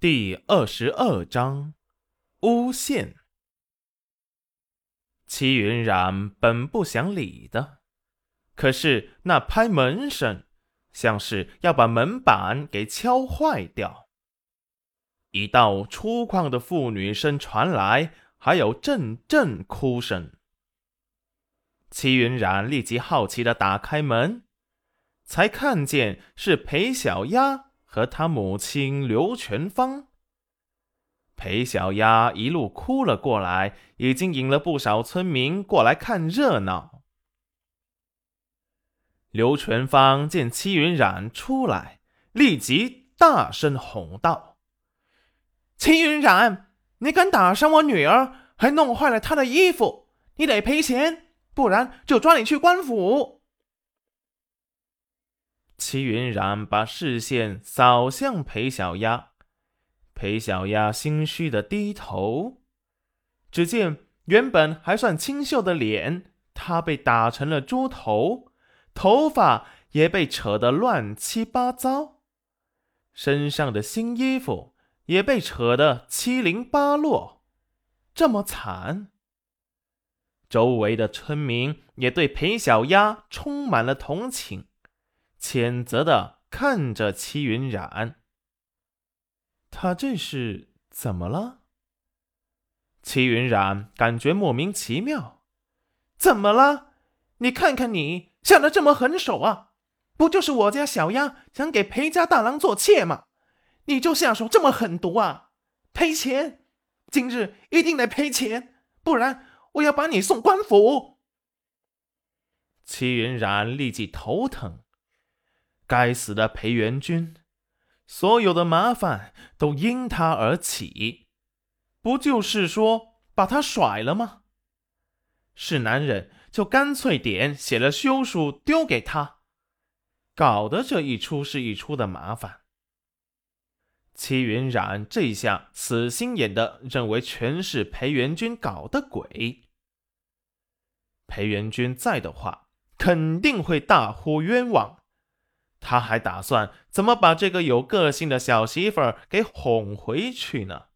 第二十二章，诬陷。齐云染本不想理的，可是那拍门声，像是要把门板给敲坏掉。一道粗犷的妇女声传来，还有阵阵哭声。齐云染立即好奇的打开门，才看见是裴小丫和他母亲刘全芳。裴小丫一路哭了过来，已经引了不少村民过来看热闹。刘全芳见戚云染出来，立即大声吼道：“戚云染，你敢打伤我女儿，还弄坏了她的衣服，你得赔钱，不然就抓你去官府。”齐云染把视线扫向裴小丫。裴小丫心虚的低头，只见原本还算清秀的脸，她被打成了猪头，头发也被扯得乱七八糟，身上的新衣服也被扯得七零八落，这么惨。周围的村民也对裴小丫充满了同情，谴责的看着戚云染。他这是怎么了？齐云染感觉莫名其妙。怎么了？你看看你，下得这么狠手啊！不就是我家小丫想给裴家大郎做妾吗？你就下手这么狠毒啊！赔钱！今日一定得赔钱，不然我要把你送官府。齐云染立即头疼。该死的裴元君！所有的麻烦都因他而起，不就是说把他甩了吗？是男人就干脆点写了休书丢给他，搞得这一出是一出的麻烦。戚云染这下死心眼的认为全是裴元君搞的鬼，裴元君在的话肯定会大呼冤枉。他还打算怎么把这个有个性的小媳妇儿给哄回去呢？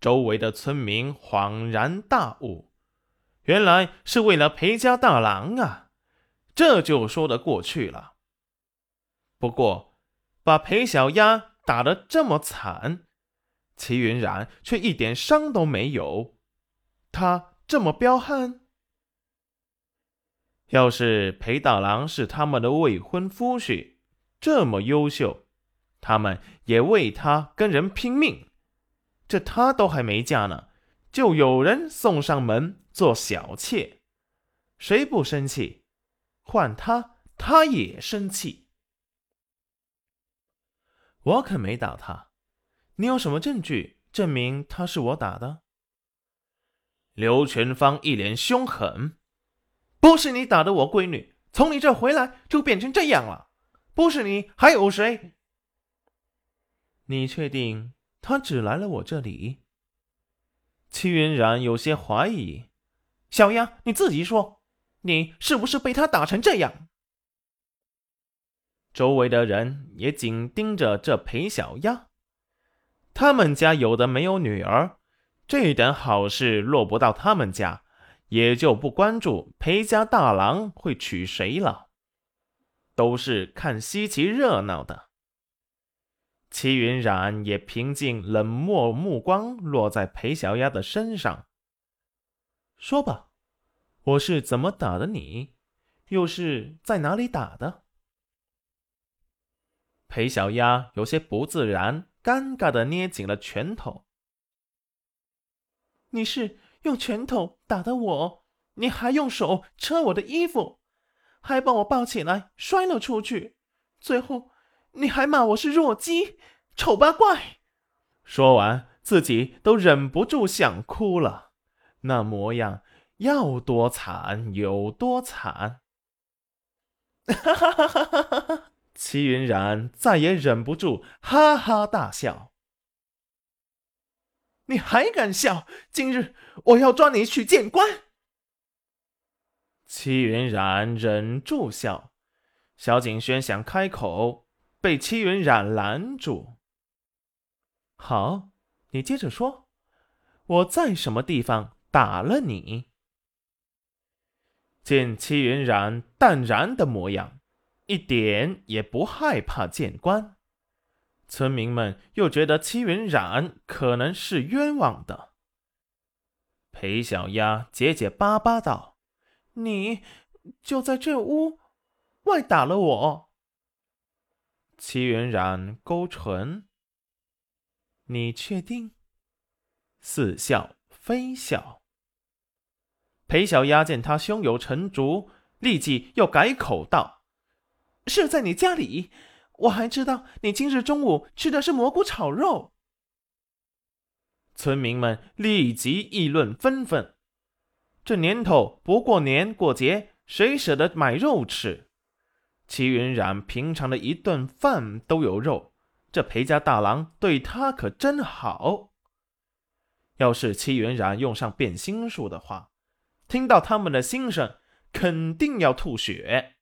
周围的村民恍然大悟，原来是为了裴家大郎啊，这就说得过去了。不过，把裴小丫打得这么惨，齐云染却一点伤都没有，他这么彪悍。要是裴大郎是他们的未婚夫婿，这么优秀，他们也为他跟人拼命。这他都还没嫁呢，就有人送上门做小妾，谁不生气？换他，他也生气。我可没打他，你有什么证据证明他是我打的？刘全芳一脸凶狠。不是你打的我闺女，从你这回来就变成这样了。不是你还有谁？你确定他只来了我这里？戚云染有些怀疑。小丫，你自己说，你是不是被他打成这样？周围的人也紧盯着这裴小丫，他们家有的没有女儿，这等好事落不到他们家。也就不关注裴家大郎会娶谁了，都是看稀奇热闹的。齐云染也平静冷漠目光落在裴小丫的身上，说吧，我是怎么打的你，又是在哪里打的？裴小丫有些不自然，尴尬的捏紧了拳头。你是？用拳头打的我，你还用手扯我的衣服，还把我抱起来摔了出去，最后你还骂我是弱鸡、丑八怪。说完，自己都忍不住想哭了，那模样要多惨有多惨。哈哈哈哈哈哈！齐云染再也忍不住，哈哈大笑。你还敢笑？今日我要抓你去见官。戚云染忍住笑，萧景轩想开口，被戚云染拦住。好，你接着说，我在什么地方打了你？见戚云染淡然的模样，一点也不害怕见官。村民们又觉得戚云染可能是冤枉的。裴小丫结结巴巴道：“你就在这屋外打了我。”戚云染勾唇：“你确定？”似笑非笑。裴小丫见他胸有成竹，立即又改口道：“是在你家里。”我还知道你今日中午吃的是蘑菇炒肉。村民们立即议论纷纷。这年头不过年过节，谁舍得买肉吃？齐云染平常的一顿饭都有肉，这裴家大郎对他可真好。要是齐云染用上变心术的话，听到他们的心声，肯定要吐血。